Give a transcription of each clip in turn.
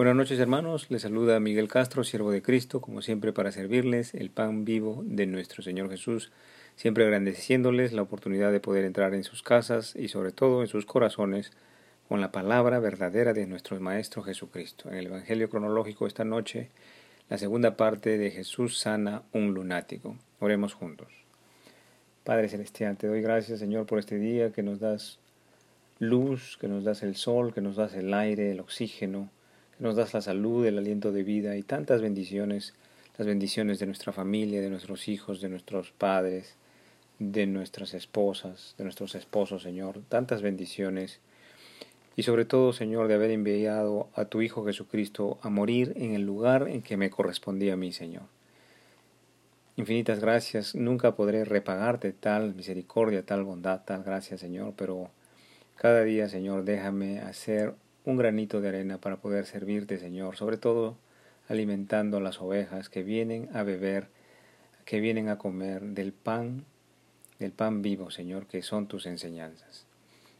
Buenas noches hermanos, les saluda Miguel Castro, siervo de Cristo, como siempre para servirles el pan vivo de nuestro Señor Jesús, siempre agradeciéndoles la oportunidad de poder entrar en sus casas y sobre todo en sus corazones con la palabra verdadera de nuestro Maestro Jesucristo. En el Evangelio cronológico esta noche, la segunda parte de Jesús sana un lunático. Oremos juntos. Padre Celestial, te doy gracias Señor por este día que nos das luz, que nos das el sol, que nos das el aire, el oxígeno, nos das la salud, el aliento de vida y tantas bendiciones, las bendiciones de nuestra familia, de nuestros hijos, de nuestros padres, de nuestras esposas, de nuestros esposos, Señor, tantas bendiciones. Y sobre todo, Señor, de haber enviado a tu Hijo Jesucristo a morir en el lugar en que me correspondía a mí, Señor. Infinitas gracias, nunca podré repagarte tal misericordia, tal bondad, tal gracia, Señor, pero cada día, Señor, déjame hacer un granito de arena para poder servirte, Señor, sobre todo alimentando a las ovejas que vienen a beber, que vienen a comer del pan, del pan vivo, Señor, que son tus enseñanzas.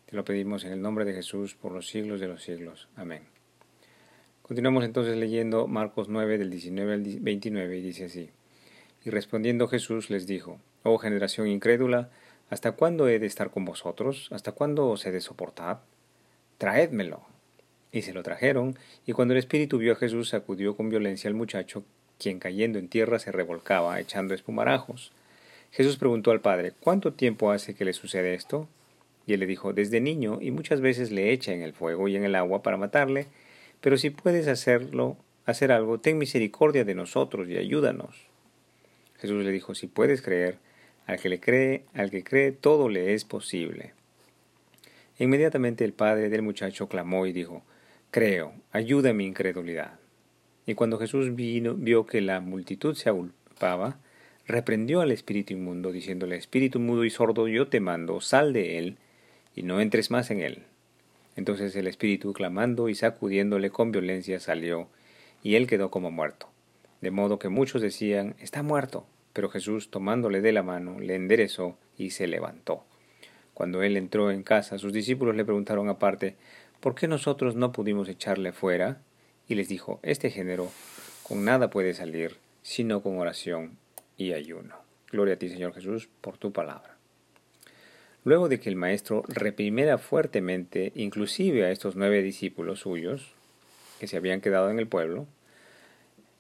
Te lo pedimos en el nombre de Jesús por los siglos de los siglos. Amén. Continuamos entonces leyendo Marcos 9 del 19 al 29 y dice así. Y respondiendo Jesús les dijo, Oh generación incrédula, ¿hasta cuándo he de estar con vosotros? ¿Hasta cuándo os he de soportar? Traédmelo. Y se lo trajeron, y cuando el espíritu vio a Jesús sacudió con violencia al muchacho, quien cayendo en tierra se revolcaba, echando espumarajos. Jesús preguntó al padre, ¿cuánto tiempo hace que le sucede esto? Y él le dijo, desde niño, y muchas veces le echa en el fuego y en el agua para matarle, pero si puedes hacerlo, hacer algo, ten misericordia de nosotros y ayúdanos. Jesús le dijo, si puedes creer, al que le cree, al que cree, todo le es posible. inmediatamente el padre del muchacho clamó y dijo, Creo, ayuda mi incredulidad. Y cuando Jesús vino, vio que la multitud se agolpaba, reprendió al espíritu inmundo, diciéndole, Espíritu mudo y sordo, yo te mando, sal de él, y no entres más en él. Entonces el espíritu, clamando y sacudiéndole con violencia, salió, y él quedó como muerto. De modo que muchos decían, Está muerto. Pero Jesús, tomándole de la mano, le enderezó y se levantó. Cuando él entró en casa, sus discípulos le preguntaron aparte, ¿por qué nosotros no pudimos echarle fuera? Y les dijo, este género con nada puede salir, sino con oración y ayuno. Gloria a ti, Señor Jesús, por tu palabra. Luego de que el maestro reprimiera fuertemente, inclusive a estos nueve discípulos suyos, que se habían quedado en el pueblo,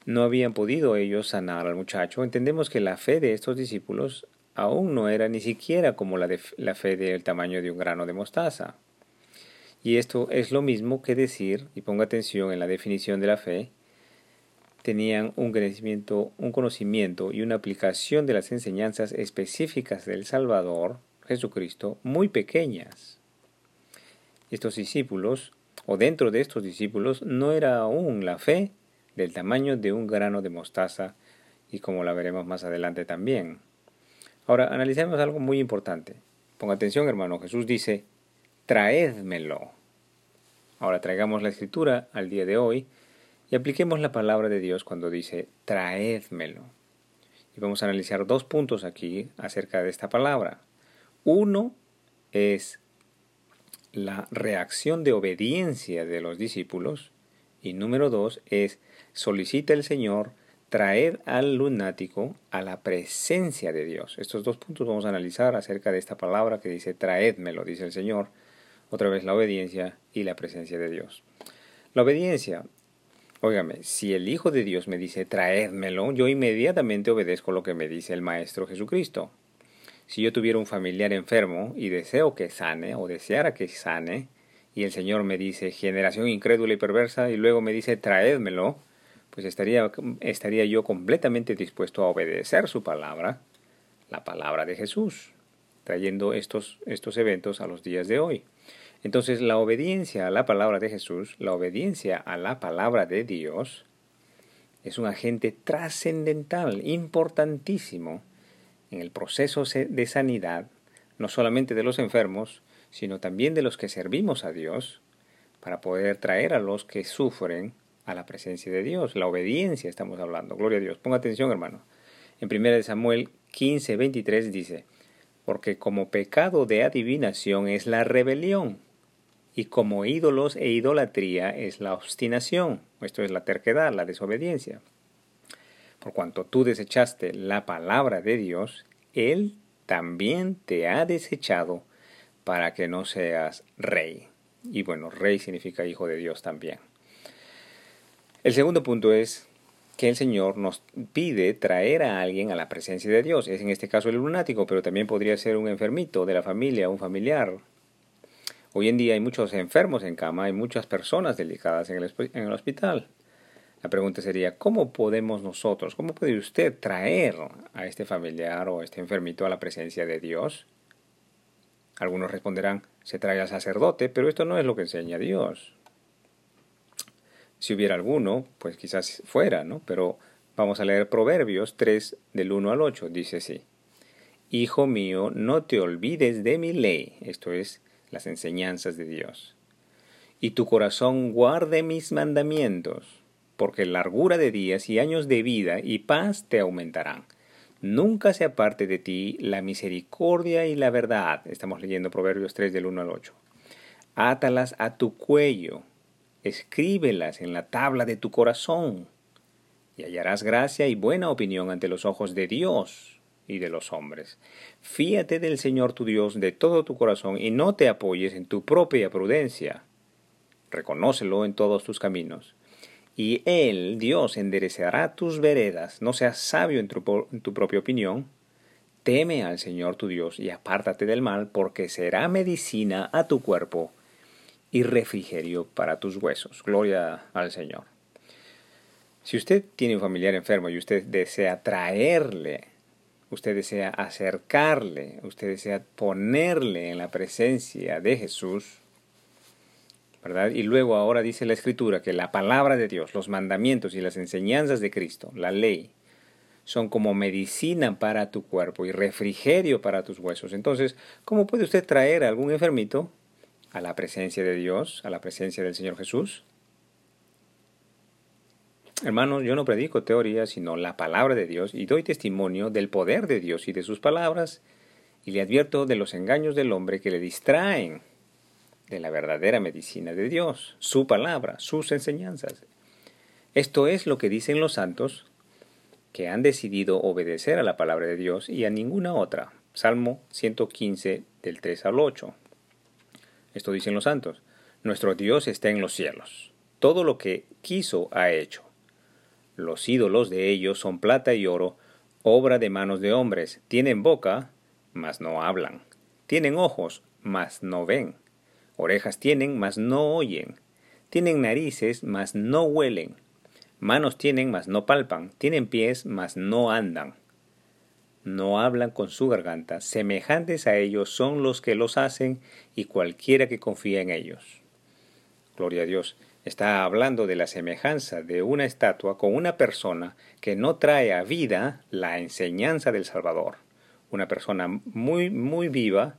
no habían podido ellos sanar al muchacho, entendemos que la fe de estos discípulos aún no era ni siquiera como la, de, la fe del tamaño de un grano de mostaza. Y esto es lo mismo que decir, y ponga atención en la definición de la fe, tenían un conocimiento, un conocimiento y una aplicación de las enseñanzas específicas del Salvador, Jesucristo, muy pequeñas. Estos discípulos, o dentro de estos discípulos, no era aún la fe del tamaño de un grano de mostaza, y como la veremos más adelante también. Ahora, analicemos algo muy importante. Ponga atención, hermano. Jesús dice, traédmelo. Ahora traigamos la escritura al día de hoy y apliquemos la palabra de Dios cuando dice traédmelo. Y vamos a analizar dos puntos aquí acerca de esta palabra. Uno es la reacción de obediencia de los discípulos y número dos es solicita el Señor traer al lunático a la presencia de Dios. Estos dos puntos vamos a analizar acerca de esta palabra que dice traédmelo, dice el Señor otra vez la obediencia y la presencia de Dios. La obediencia, óigame, si el Hijo de Dios me dice traédmelo, yo inmediatamente obedezco lo que me dice el Maestro Jesucristo. Si yo tuviera un familiar enfermo y deseo que sane o deseara que sane, y el Señor me dice generación incrédula y perversa y luego me dice traédmelo, pues estaría, estaría yo completamente dispuesto a obedecer su palabra, la palabra de Jesús, trayendo estos, estos eventos a los días de hoy. Entonces la obediencia a la palabra de Jesús, la obediencia a la palabra de Dios, es un agente trascendental, importantísimo en el proceso de sanidad, no solamente de los enfermos, sino también de los que servimos a Dios, para poder traer a los que sufren a la presencia de Dios. La obediencia estamos hablando. Gloria a Dios. Ponga atención, hermano. En 1 Samuel 15, 23 dice, porque como pecado de adivinación es la rebelión y como ídolos e idolatría es la obstinación, esto es la terquedad, la desobediencia. Por cuanto tú desechaste la palabra de Dios, Él también te ha desechado para que no seas rey. Y bueno, rey significa hijo de Dios también. El segundo punto es que el Señor nos pide traer a alguien a la presencia de Dios. Es en este caso el lunático, pero también podría ser un enfermito de la familia, un familiar. Hoy en día hay muchos enfermos en cama, hay muchas personas delicadas en el, hospital. La pregunta sería, ¿cómo podemos nosotros, cómo puede usted traer a este familiar o a este enfermito a la presencia de Dios? Algunos responderán, se trae al sacerdote, pero esto no es lo que enseña Dios. Si hubiera alguno, pues quizás fuera, ¿no? Pero vamos a leer Proverbios 3 del 1 al 8. Dice así. Hijo mío, no te olvides de mi ley, esto es, las enseñanzas de Dios. Y tu corazón guarde mis mandamientos, porque largura de días y años de vida y paz te aumentarán. Nunca se aparte de ti la misericordia y la verdad. Estamos leyendo Proverbios 3 del 1 al 8. Átalas a tu cuello escríbelas en la tabla de tu corazón, y hallarás gracia y buena opinión ante los ojos de Dios y de los hombres. Fíate del Señor tu Dios de todo tu corazón y no te apoyes en tu propia prudencia. Reconócelo en todos tus caminos. Y Él, Dios, enderezará tus veredas. No seas sabio en tu, en tu propia opinión. Teme al Señor tu Dios y apártate del mal, porque será medicina a tu cuerpo y refrigerio para tus huesos. Gloria al Señor. Si usted tiene un familiar enfermo y usted desea traerle, usted desea acercarle, usted desea ponerle en la presencia de Jesús, ¿verdad? Y luego ahora dice la Escritura que la palabra de Dios, los mandamientos y las enseñanzas de Cristo, la ley, son como medicina para tu cuerpo y refrigerio para tus huesos. Entonces, ¿cómo puede usted traer a algún enfermito a la presencia de Dios, a la presencia del Señor Jesús? Hermanos, yo no predico teoría, sino la palabra de Dios y doy testimonio del poder de Dios y de sus palabras y le advierto de los engaños del hombre que le distraen de la verdadera medicina de Dios, su palabra, sus enseñanzas. Esto es lo que dicen los santos que han decidido obedecer a la palabra de Dios y a ninguna otra. Salmo 115 del 3 al 8. Esto dicen los santos. Nuestro Dios está en los cielos. Todo lo que quiso ha hecho. Los ídolos de ellos son plata y oro, obra de manos de hombres. Tienen boca, mas no hablan. Tienen ojos, mas no ven. Orejas tienen, mas no oyen. Tienen narices, mas no huelen. Manos tienen, mas no palpan. Tienen pies, mas no andan no hablan con su garganta, semejantes a ellos son los que los hacen y cualquiera que confía en ellos. Gloria a Dios. Está hablando de la semejanza de una estatua con una persona que no trae a vida la enseñanza del Salvador. Una persona muy, muy viva,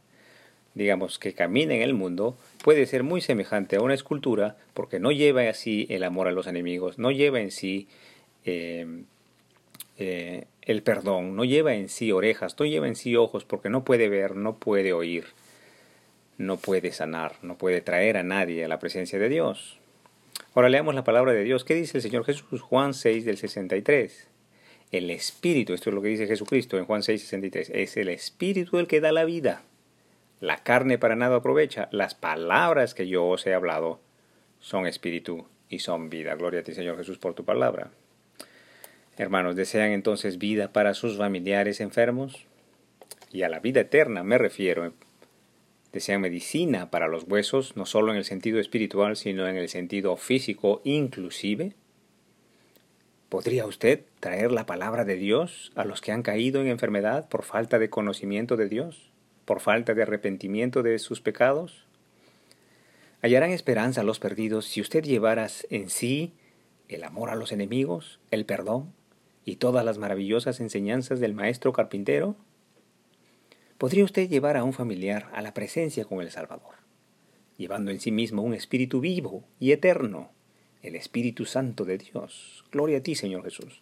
digamos, que camina en el mundo, puede ser muy semejante a una escultura porque no lleva así el amor a los enemigos, no lleva en sí eh, eh, el perdón, no lleva en sí orejas, no lleva en sí ojos, porque no puede ver, no puede oír, no puede sanar, no puede traer a nadie a la presencia de Dios. Ahora leamos la palabra de Dios. ¿Qué dice el Señor Jesús? Juan 6 del 63. El Espíritu, esto es lo que dice Jesucristo en Juan 6, 63, es el Espíritu el que da la vida. La carne para nada aprovecha. Las palabras que yo os he hablado son Espíritu y son vida. Gloria a ti, Señor Jesús, por tu palabra. Hermanos, ¿desean entonces vida para sus familiares enfermos? Y a la vida eterna me refiero. ¿Desean medicina para los huesos, no solo en el sentido espiritual, sino en el sentido físico inclusive? ¿Podría usted traer la palabra de Dios a los que han caído en enfermedad por falta de conocimiento de Dios, por falta de arrepentimiento de sus pecados? ¿Hallarán esperanza a los perdidos si usted llevara en sí el amor a los enemigos, el perdón, y todas las maravillosas enseñanzas del maestro carpintero? ¿Podría usted llevar a un familiar a la presencia con el Salvador, llevando en sí mismo un espíritu vivo y eterno, el Espíritu Santo de Dios? Gloria a ti, Señor Jesús.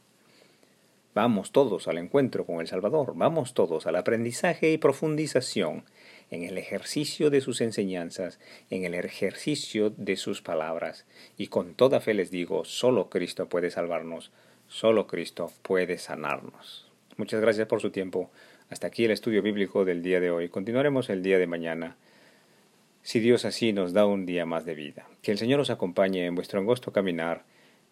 Vamos todos al encuentro con el Salvador, vamos todos al aprendizaje y profundización en el ejercicio de sus enseñanzas, en el ejercicio de sus palabras. Y con toda fe les digo, solo Cristo puede salvarnos, solo Cristo puede sanarnos. Muchas gracias por su tiempo. Hasta aquí el estudio bíblico del día de hoy. Continuaremos el día de mañana si Dios así nos da un día más de vida. Que el Señor os acompañe en vuestro angosto caminar,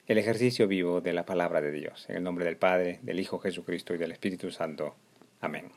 el ejercicio vivo de la palabra de Dios. En el nombre del Padre, del Hijo Jesucristo y del Espíritu Santo. Amén.